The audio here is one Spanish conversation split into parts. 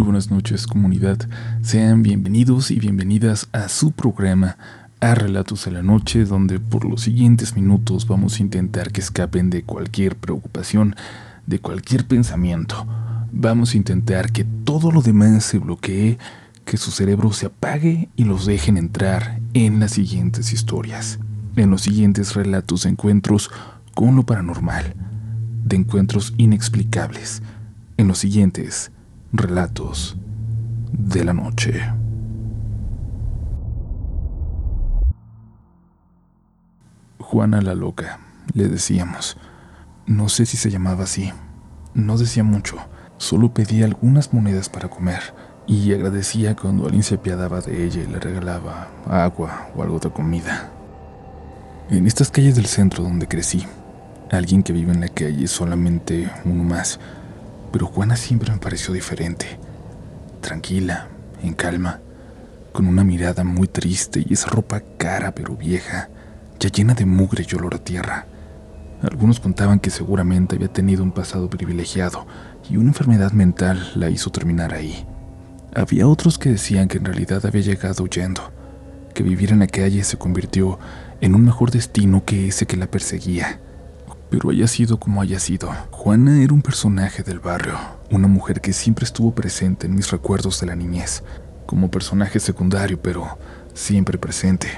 Muy buenas noches comunidad, sean bienvenidos y bienvenidas a su programa a Relatos a la Noche donde por los siguientes minutos vamos a intentar que escapen de cualquier preocupación, de cualquier pensamiento. Vamos a intentar que todo lo demás se bloquee, que su cerebro se apague y los dejen entrar en las siguientes historias, en los siguientes relatos de encuentros con lo paranormal, de encuentros inexplicables, en los siguientes Relatos de la Noche. Juana la Loca, le decíamos. No sé si se llamaba así. No decía mucho, solo pedía algunas monedas para comer y agradecía cuando alguien se apiadaba de ella y le regalaba agua o algo de comida. En estas calles del centro donde crecí, alguien que vive en la calle es solamente uno más pero Juana siempre me pareció diferente. Tranquila, en calma, con una mirada muy triste y esa ropa cara pero vieja, ya llena de mugre y olor a tierra. Algunos contaban que seguramente había tenido un pasado privilegiado y una enfermedad mental la hizo terminar ahí. Había otros que decían que en realidad había llegado huyendo, que vivir en la calle se convirtió en un mejor destino que ese que la perseguía pero haya sido como haya sido, Juana era un personaje del barrio, una mujer que siempre estuvo presente en mis recuerdos de la niñez, como personaje secundario, pero siempre presente,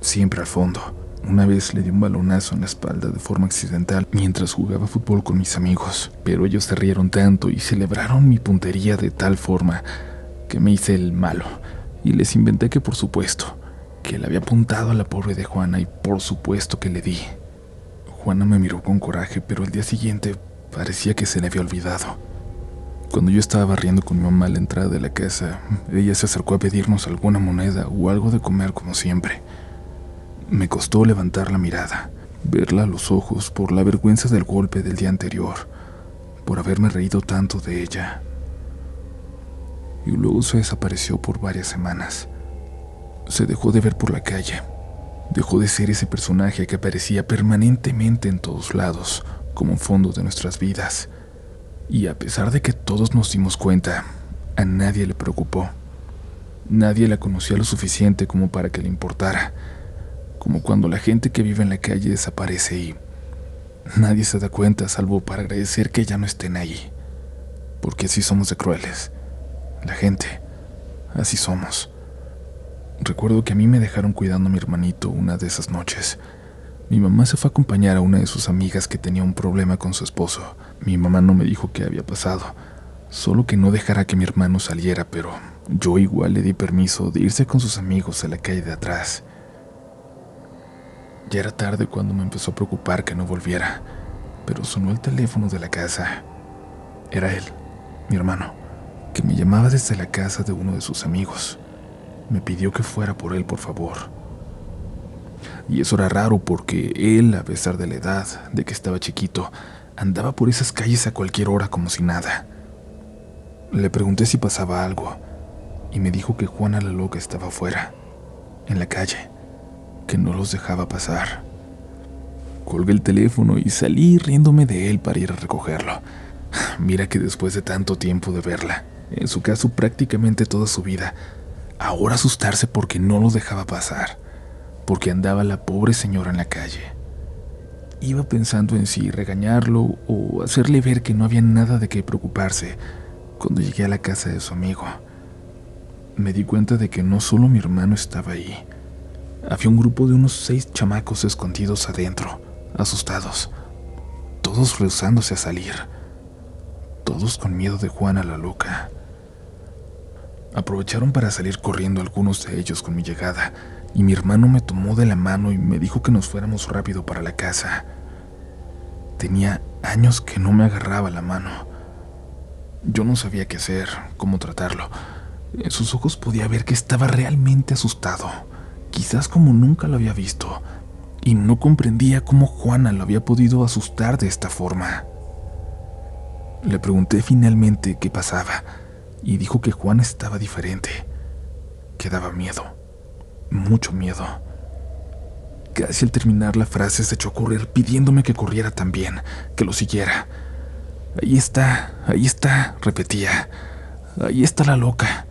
siempre al fondo. Una vez le di un balonazo en la espalda de forma accidental mientras jugaba fútbol con mis amigos, pero ellos se rieron tanto y celebraron mi puntería de tal forma que me hice el malo y les inventé que por supuesto, que le había apuntado a la pobre de Juana y por supuesto que le di. Juana me miró con coraje, pero el día siguiente parecía que se le había olvidado. Cuando yo estaba barriendo con mi mamá a la entrada de la casa, ella se acercó a pedirnos alguna moneda o algo de comer como siempre. Me costó levantar la mirada, verla a los ojos por la vergüenza del golpe del día anterior, por haberme reído tanto de ella. Y luego se desapareció por varias semanas. Se dejó de ver por la calle Dejó de ser ese personaje que aparecía permanentemente en todos lados, como fondo de nuestras vidas. Y a pesar de que todos nos dimos cuenta, a nadie le preocupó. Nadie la conocía lo suficiente como para que le importara. Como cuando la gente que vive en la calle desaparece y nadie se da cuenta salvo para agradecer que ya no estén ahí. Porque así somos de crueles. La gente, así somos. Recuerdo que a mí me dejaron cuidando a mi hermanito una de esas noches. Mi mamá se fue a acompañar a una de sus amigas que tenía un problema con su esposo. Mi mamá no me dijo qué había pasado, solo que no dejara que mi hermano saliera, pero yo igual le di permiso de irse con sus amigos a la calle de atrás. Ya era tarde cuando me empezó a preocupar que no volviera, pero sonó el teléfono de la casa. Era él, mi hermano, que me llamaba desde la casa de uno de sus amigos me pidió que fuera por él, por favor. Y eso era raro porque él, a pesar de la edad, de que estaba chiquito, andaba por esas calles a cualquier hora como si nada. Le pregunté si pasaba algo y me dijo que Juana la loca estaba afuera, en la calle, que no los dejaba pasar. Colgué el teléfono y salí riéndome de él para ir a recogerlo. Mira que después de tanto tiempo de verla, en su caso prácticamente toda su vida, ahora asustarse porque no lo dejaba pasar, porque andaba la pobre señora en la calle. Iba pensando en si regañarlo o hacerle ver que no había nada de qué preocuparse cuando llegué a la casa de su amigo. Me di cuenta de que no solo mi hermano estaba ahí, había un grupo de unos seis chamacos escondidos adentro, asustados, todos rehusándose a salir, todos con miedo de Juana la loca. Aprovecharon para salir corriendo algunos de ellos con mi llegada, y mi hermano me tomó de la mano y me dijo que nos fuéramos rápido para la casa. Tenía años que no me agarraba la mano. Yo no sabía qué hacer, cómo tratarlo. En sus ojos podía ver que estaba realmente asustado, quizás como nunca lo había visto, y no comprendía cómo Juana lo había podido asustar de esta forma. Le pregunté finalmente qué pasaba y dijo que Juan estaba diferente, que daba miedo, mucho miedo. Casi al terminar la frase se echó a correr pidiéndome que corriera también, que lo siguiera. Ahí está, ahí está, repetía. Ahí está la loca.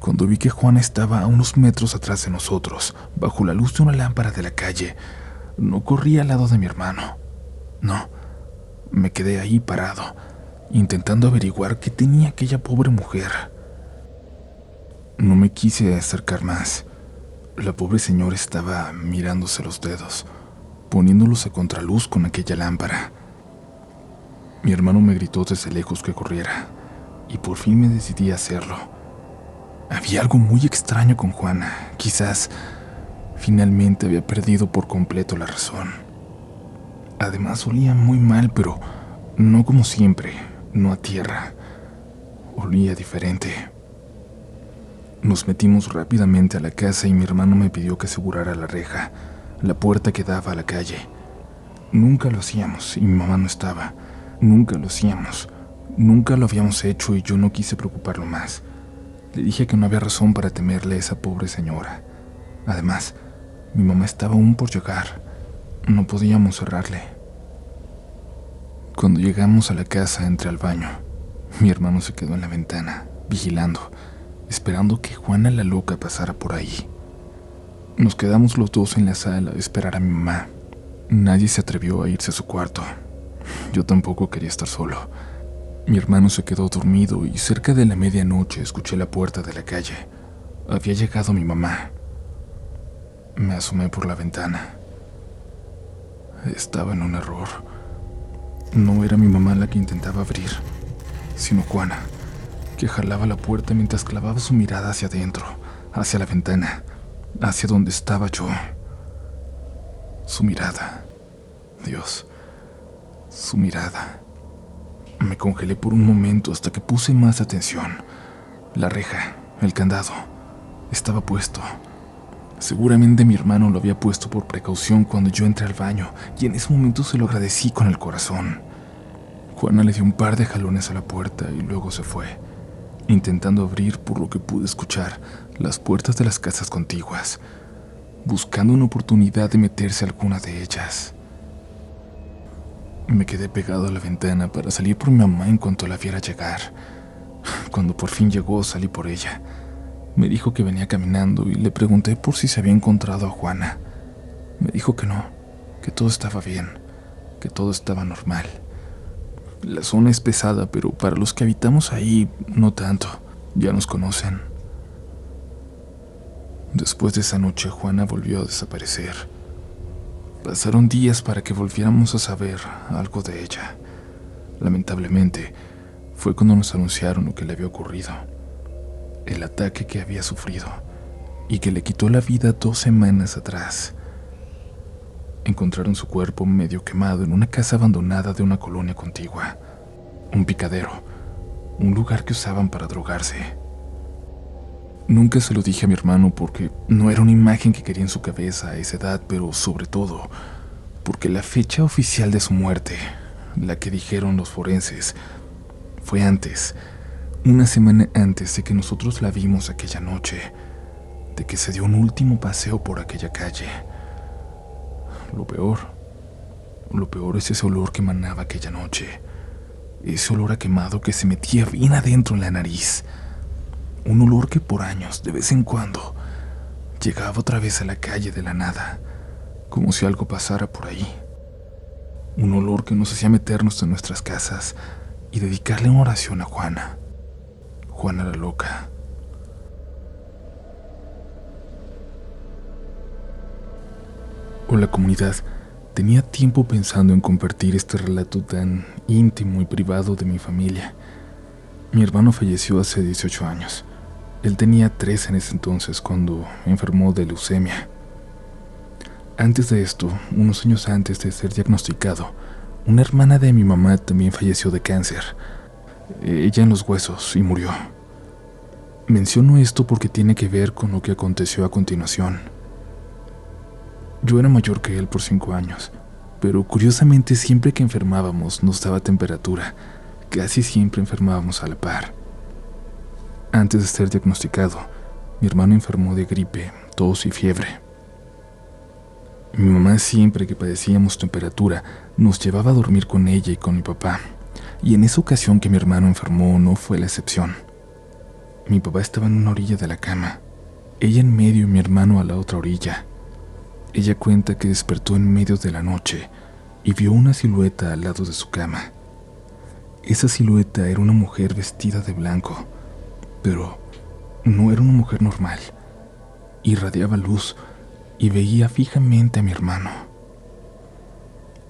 Cuando vi que Juana estaba a unos metros atrás de nosotros, bajo la luz de una lámpara de la calle, no corrí al lado de mi hermano. No, me quedé ahí parado, intentando averiguar qué tenía aquella pobre mujer. No me quise acercar más. La pobre señora estaba mirándose los dedos, poniéndolos a contraluz con aquella lámpara. Mi hermano me gritó desde lejos que corriera, y por fin me decidí a hacerlo. Había algo muy extraño con Juana. Quizás finalmente había perdido por completo la razón. Además olía muy mal, pero no como siempre, no a tierra. Olía diferente. Nos metimos rápidamente a la casa y mi hermano me pidió que asegurara la reja, la puerta que daba a la calle. Nunca lo hacíamos y mi mamá no estaba. Nunca lo hacíamos. Nunca lo habíamos hecho y yo no quise preocuparlo más. Le dije que no había razón para temerle a esa pobre señora. Además, mi mamá estaba aún por llegar. No podíamos cerrarle. Cuando llegamos a la casa entré al baño. Mi hermano se quedó en la ventana, vigilando esperando que Juana la loca pasara por ahí. Nos quedamos los dos en la sala a esperar a mi mamá. Nadie se atrevió a irse a su cuarto. Yo tampoco quería estar solo. Mi hermano se quedó dormido y cerca de la medianoche escuché la puerta de la calle. Había llegado mi mamá. Me asomé por la ventana. Estaba en un error. No era mi mamá la que intentaba abrir, sino Juana que jalaba la puerta mientras clavaba su mirada hacia adentro, hacia la ventana, hacia donde estaba yo. Su mirada. Dios. Su mirada. Me congelé por un momento hasta que puse más atención. La reja, el candado, estaba puesto. Seguramente mi hermano lo había puesto por precaución cuando yo entré al baño y en ese momento se lo agradecí con el corazón. Juana le dio un par de jalones a la puerta y luego se fue intentando abrir, por lo que pude escuchar, las puertas de las casas contiguas, buscando una oportunidad de meterse a alguna de ellas. Me quedé pegado a la ventana para salir por mi mamá en cuanto la viera llegar. Cuando por fin llegó, salí por ella. Me dijo que venía caminando y le pregunté por si se había encontrado a Juana. Me dijo que no, que todo estaba bien, que todo estaba normal. La zona es pesada, pero para los que habitamos ahí, no tanto. Ya nos conocen. Después de esa noche, Juana volvió a desaparecer. Pasaron días para que volviéramos a saber algo de ella. Lamentablemente, fue cuando nos anunciaron lo que le había ocurrido. El ataque que había sufrido y que le quitó la vida dos semanas atrás encontraron su cuerpo medio quemado en una casa abandonada de una colonia contigua, un picadero, un lugar que usaban para drogarse. Nunca se lo dije a mi hermano porque no era una imagen que quería en su cabeza a esa edad, pero sobre todo porque la fecha oficial de su muerte, la que dijeron los forenses, fue antes, una semana antes de que nosotros la vimos aquella noche, de que se dio un último paseo por aquella calle. Lo peor, lo peor es ese olor que emanaba aquella noche. Ese olor a quemado que se metía bien adentro en la nariz. Un olor que por años, de vez en cuando, llegaba otra vez a la calle de la nada, como si algo pasara por ahí. Un olor que nos hacía meternos en nuestras casas y dedicarle una oración a Juana. Juana la loca. La comunidad, tenía tiempo pensando en compartir este relato tan íntimo y privado de mi familia. Mi hermano falleció hace 18 años. Él tenía 3 en ese entonces cuando enfermó de leucemia. Antes de esto, unos años antes de ser diagnosticado, una hermana de mi mamá también falleció de cáncer, ella en los huesos, y murió. Menciono esto porque tiene que ver con lo que aconteció a continuación. Yo era mayor que él por cinco años, pero curiosamente siempre que enfermábamos nos daba temperatura. Casi siempre enfermábamos a la par. Antes de ser diagnosticado, mi hermano enfermó de gripe, tos y fiebre. Mi mamá siempre que padecíamos temperatura nos llevaba a dormir con ella y con mi papá, y en esa ocasión que mi hermano enfermó no fue la excepción. Mi papá estaba en una orilla de la cama, ella en medio y mi hermano a la otra orilla. Ella cuenta que despertó en medio de la noche y vio una silueta al lado de su cama. Esa silueta era una mujer vestida de blanco, pero no era una mujer normal. Irradiaba luz y veía fijamente a mi hermano.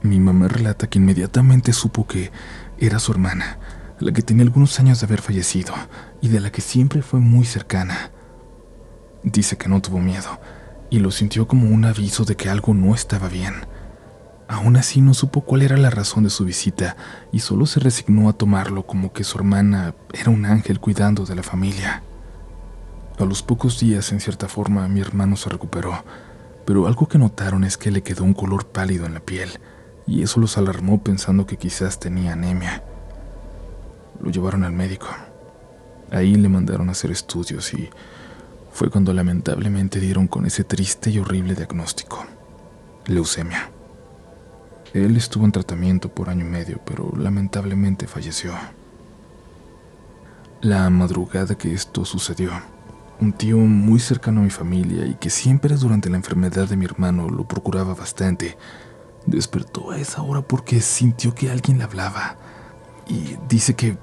Mi mamá relata que inmediatamente supo que era su hermana, la que tenía algunos años de haber fallecido y de la que siempre fue muy cercana. Dice que no tuvo miedo y lo sintió como un aviso de que algo no estaba bien. Aún así no supo cuál era la razón de su visita y solo se resignó a tomarlo como que su hermana era un ángel cuidando de la familia. A los pocos días, en cierta forma, mi hermano se recuperó, pero algo que notaron es que le quedó un color pálido en la piel, y eso los alarmó pensando que quizás tenía anemia. Lo llevaron al médico. Ahí le mandaron a hacer estudios y fue cuando lamentablemente dieron con ese triste y horrible diagnóstico, leucemia. Él estuvo en tratamiento por año y medio, pero lamentablemente falleció. La madrugada que esto sucedió, un tío muy cercano a mi familia y que siempre durante la enfermedad de mi hermano lo procuraba bastante, despertó a esa hora porque sintió que alguien le hablaba y dice que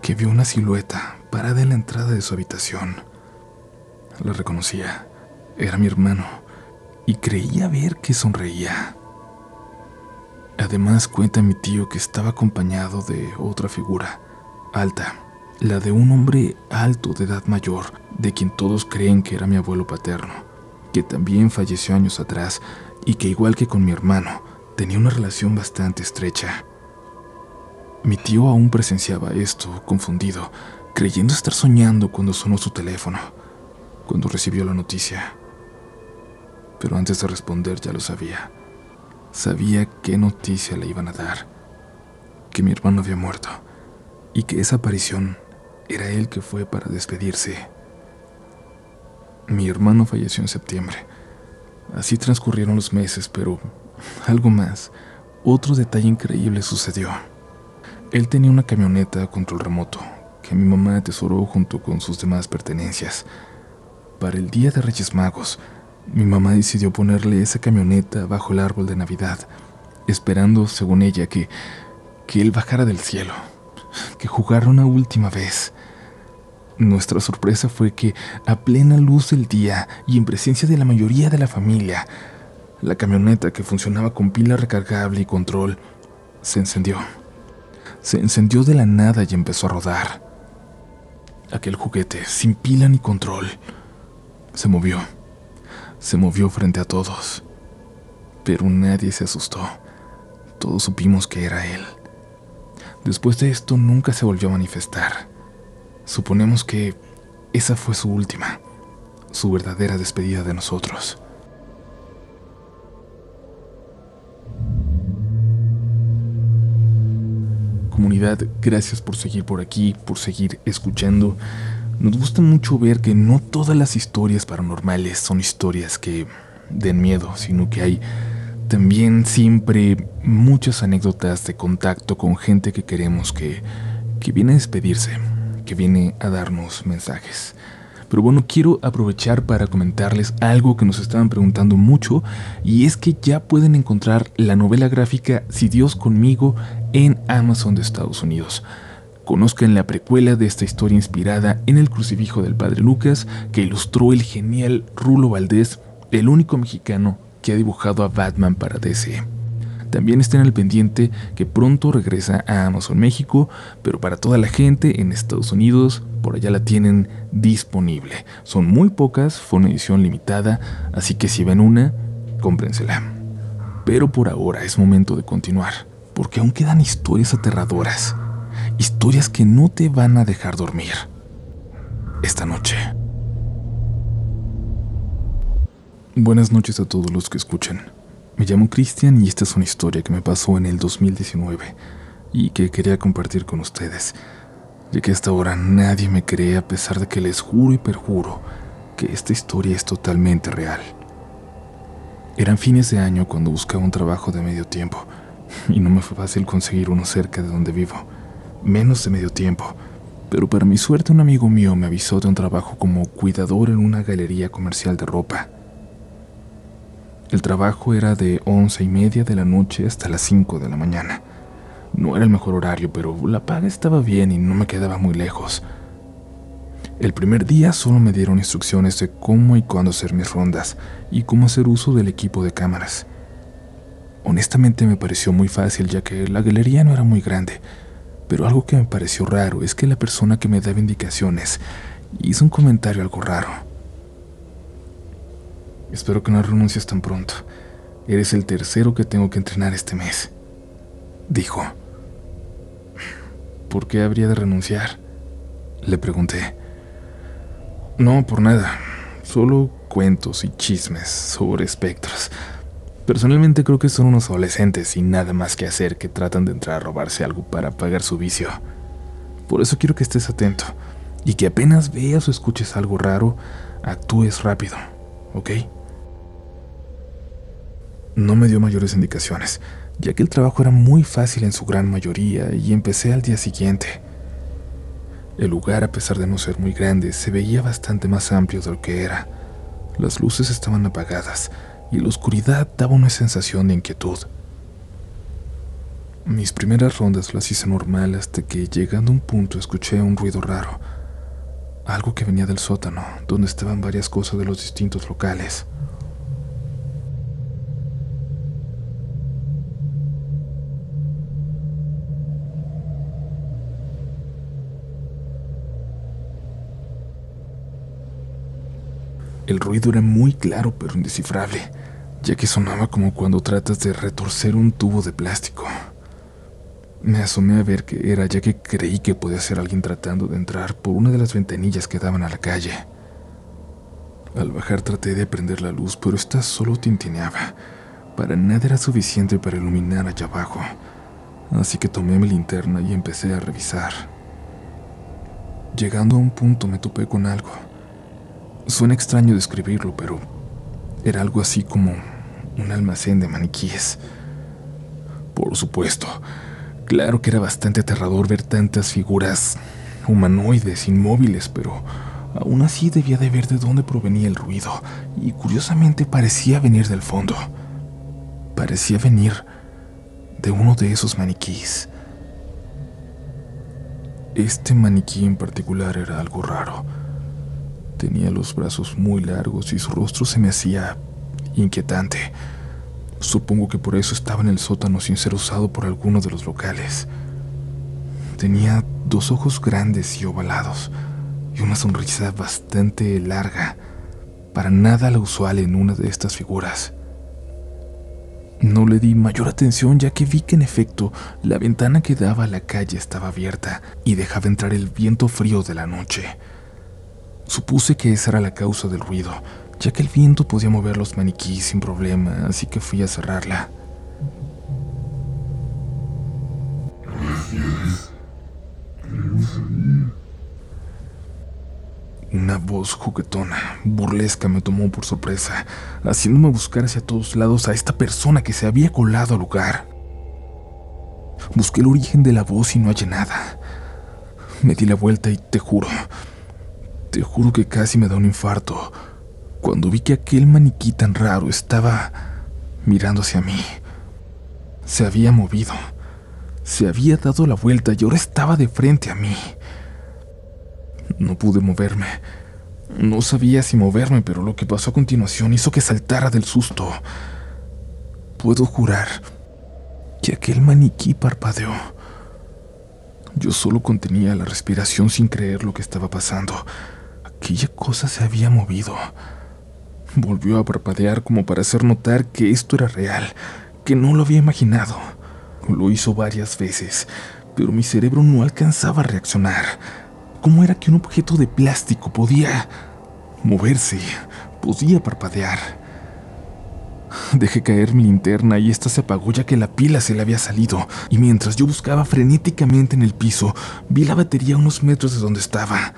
que vio una silueta parada en la entrada de su habitación. La reconocía. Era mi hermano y creía ver que sonreía. Además cuenta mi tío que estaba acompañado de otra figura, alta, la de un hombre alto de edad mayor, de quien todos creen que era mi abuelo paterno, que también falleció años atrás y que igual que con mi hermano, tenía una relación bastante estrecha. Mi tío aún presenciaba esto, confundido, creyendo estar soñando cuando sonó su teléfono, cuando recibió la noticia. Pero antes de responder ya lo sabía. Sabía qué noticia le iban a dar, que mi hermano había muerto y que esa aparición era él que fue para despedirse. Mi hermano falleció en septiembre. Así transcurrieron los meses, pero algo más, otro detalle increíble sucedió. Él tenía una camioneta a control remoto que mi mamá atesoró junto con sus demás pertenencias. Para el día de Reyes Magos, mi mamá decidió ponerle esa camioneta bajo el árbol de Navidad, esperando, según ella, que, que él bajara del cielo, que jugara una última vez. Nuestra sorpresa fue que, a plena luz del día y en presencia de la mayoría de la familia, la camioneta que funcionaba con pila recargable y control se encendió. Se encendió de la nada y empezó a rodar. Aquel juguete, sin pila ni control, se movió se movió frente a todos, pero nadie se asustó. Todos supimos que era él. Después de esto nunca se volvió a manifestar. Suponemos que esa fue su última, su verdadera despedida de nosotros. Comunidad, gracias por seguir por aquí, por seguir escuchando. Nos gusta mucho ver que no todas las historias paranormales son historias que den miedo, sino que hay también siempre muchas anécdotas de contacto con gente que queremos que, que viene a despedirse, que viene a darnos mensajes. Pero bueno, quiero aprovechar para comentarles algo que nos estaban preguntando mucho y es que ya pueden encontrar la novela gráfica Si Dios conmigo en Amazon de Estados Unidos. Conozcan la precuela de esta historia inspirada en el crucifijo del Padre Lucas que ilustró el genial Rulo Valdés, el único mexicano que ha dibujado a Batman para DC. También estén al pendiente que pronto regresa a Amazon México, pero para toda la gente en Estados Unidos, por allá la tienen disponible. Son muy pocas, fue una edición limitada, así que si ven una, cómprensela. Pero por ahora es momento de continuar, porque aún quedan historias aterradoras historias que no te van a dejar dormir esta noche. Buenas noches a todos los que escuchan. Me llamo Cristian y esta es una historia que me pasó en el 2019 y que quería compartir con ustedes, ya que hasta ahora nadie me cree a pesar de que les juro y perjuro que esta historia es totalmente real. Eran fines de año cuando buscaba un trabajo de medio tiempo y no me fue fácil conseguir uno cerca de donde vivo, menos de medio tiempo. Pero para mi suerte un amigo mío me avisó de un trabajo como cuidador en una galería comercial de ropa. El trabajo era de once y media de la noche hasta las cinco de la mañana. No era el mejor horario, pero la paga estaba bien y no me quedaba muy lejos. El primer día solo me dieron instrucciones de cómo y cuándo hacer mis rondas y cómo hacer uso del equipo de cámaras. Honestamente me pareció muy fácil ya que la galería no era muy grande, pero algo que me pareció raro es que la persona que me daba indicaciones hizo un comentario algo raro. Espero que no renuncies tan pronto. Eres el tercero que tengo que entrenar este mes, dijo. ¿Por qué habría de renunciar? Le pregunté. No, por nada. Solo cuentos y chismes sobre espectros. Personalmente creo que son unos adolescentes sin nada más que hacer que tratan de entrar a robarse algo para pagar su vicio. Por eso quiero que estés atento y que apenas veas o escuches algo raro, actúes rápido, ¿ok? No me dio mayores indicaciones, ya que el trabajo era muy fácil en su gran mayoría y empecé al día siguiente. El lugar, a pesar de no ser muy grande, se veía bastante más amplio de lo que era. Las luces estaban apagadas y la oscuridad daba una sensación de inquietud. Mis primeras rondas las hice normal hasta que, llegando a un punto, escuché un ruido raro. Algo que venía del sótano, donde estaban varias cosas de los distintos locales. El ruido era muy claro pero indescifrable, ya que sonaba como cuando tratas de retorcer un tubo de plástico. Me asomé a ver qué era, ya que creí que podía ser alguien tratando de entrar por una de las ventanillas que daban a la calle. Al bajar traté de prender la luz, pero esta solo tintineaba. Para nada era suficiente para iluminar allá abajo, así que tomé mi linterna y empecé a revisar. Llegando a un punto me topé con algo. Suena extraño describirlo, pero era algo así como un almacén de maniquíes. Por supuesto, claro que era bastante aterrador ver tantas figuras humanoides, inmóviles, pero aún así debía de ver de dónde provenía el ruido, y curiosamente parecía venir del fondo. Parecía venir de uno de esos maniquíes. Este maniquí en particular era algo raro Tenía los brazos muy largos y su rostro se me hacía inquietante. Supongo que por eso estaba en el sótano sin ser usado por alguno de los locales. Tenía dos ojos grandes y ovalados y una sonrisa bastante larga, para nada la usual en una de estas figuras. No le di mayor atención ya que vi que en efecto la ventana que daba a la calle estaba abierta y dejaba entrar el viento frío de la noche. Supuse que esa era la causa del ruido, ya que el viento podía mover los maniquíes sin problema, así que fui a cerrarla. Una voz juguetona, burlesca, me tomó por sorpresa, haciéndome buscar hacia todos lados a esta persona que se había colado al lugar. Busqué el origen de la voz y no hallé nada. Me di la vuelta y te juro, te juro que casi me da un infarto cuando vi que aquel maniquí tan raro estaba mirando hacia mí. Se había movido, se había dado la vuelta y ahora estaba de frente a mí. No pude moverme. No sabía si moverme, pero lo que pasó a continuación hizo que saltara del susto. Puedo jurar que aquel maniquí parpadeó. Yo solo contenía la respiración sin creer lo que estaba pasando. Aquella cosa se había movido. Volvió a parpadear como para hacer notar que esto era real, que no lo había imaginado. Lo hizo varias veces, pero mi cerebro no alcanzaba a reaccionar. ¿Cómo era que un objeto de plástico podía moverse, podía parpadear? Dejé caer mi linterna y esta se apagó ya que la pila se le había salido, y mientras yo buscaba frenéticamente en el piso, vi la batería a unos metros de donde estaba.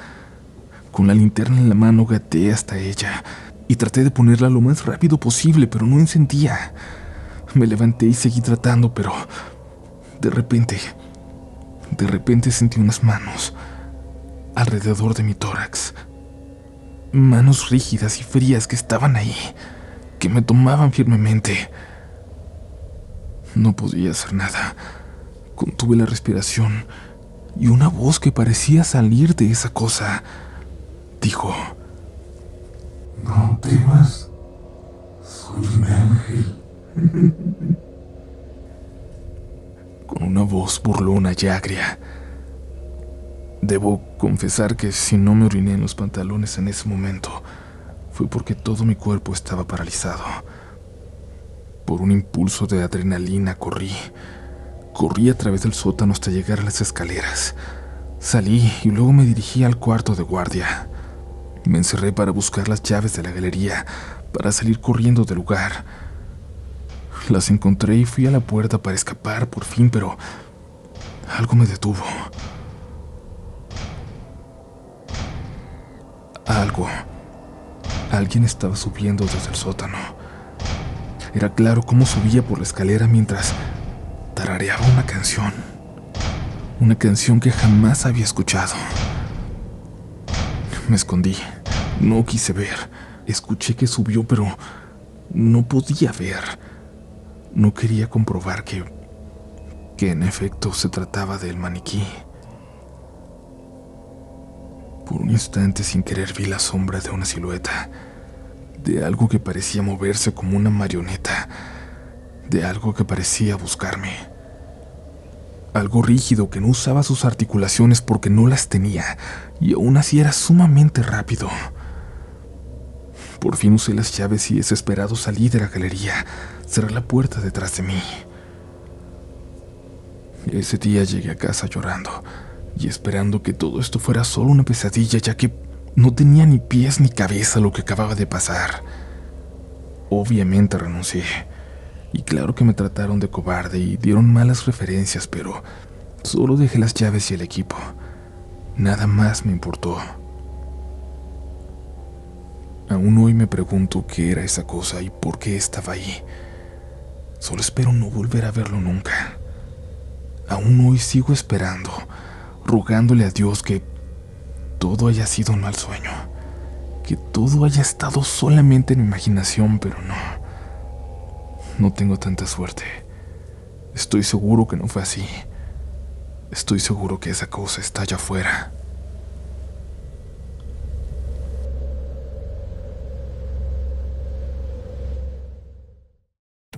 Con la linterna en la mano gateé hasta ella y traté de ponerla lo más rápido posible, pero no encendía. Me levanté y seguí tratando, pero de repente, de repente sentí unas manos alrededor de mi tórax. Manos rígidas y frías que estaban ahí, que me tomaban firmemente. No podía hacer nada. Contuve la respiración y una voz que parecía salir de esa cosa dijo, No temas, soy un ángel. Con una voz burlona y agria. Debo confesar que si no me oriné en los pantalones en ese momento, fue porque todo mi cuerpo estaba paralizado. Por un impulso de adrenalina corrí. Corrí a través del sótano hasta llegar a las escaleras. Salí y luego me dirigí al cuarto de guardia. Me encerré para buscar las llaves de la galería, para salir corriendo del lugar. Las encontré y fui a la puerta para escapar por fin, pero algo me detuvo. Algo. Alguien estaba subiendo desde el sótano. Era claro cómo subía por la escalera mientras tarareaba una canción. Una canción que jamás había escuchado. Me escondí. No quise ver. Escuché que subió, pero no podía ver. No quería comprobar que que en efecto se trataba del maniquí. Por un instante sin querer vi la sombra de una silueta, de algo que parecía moverse como una marioneta, de algo que parecía buscarme. Algo rígido que no usaba sus articulaciones porque no las tenía, y aún así era sumamente rápido. Por fin usé las llaves y desesperado salí de la galería, cerré la puerta detrás de mí. Ese día llegué a casa llorando y esperando que todo esto fuera solo una pesadilla, ya que no tenía ni pies ni cabeza lo que acababa de pasar. Obviamente renuncié. Y claro que me trataron de cobarde y dieron malas referencias, pero solo dejé las llaves y el equipo. Nada más me importó. Aún hoy me pregunto qué era esa cosa y por qué estaba ahí. Solo espero no volver a verlo nunca. Aún hoy sigo esperando, rogándole a Dios que todo haya sido un mal sueño, que todo haya estado solamente en mi imaginación, pero no. No tengo tanta suerte. Estoy seguro que no fue así. Estoy seguro que esa cosa está allá afuera.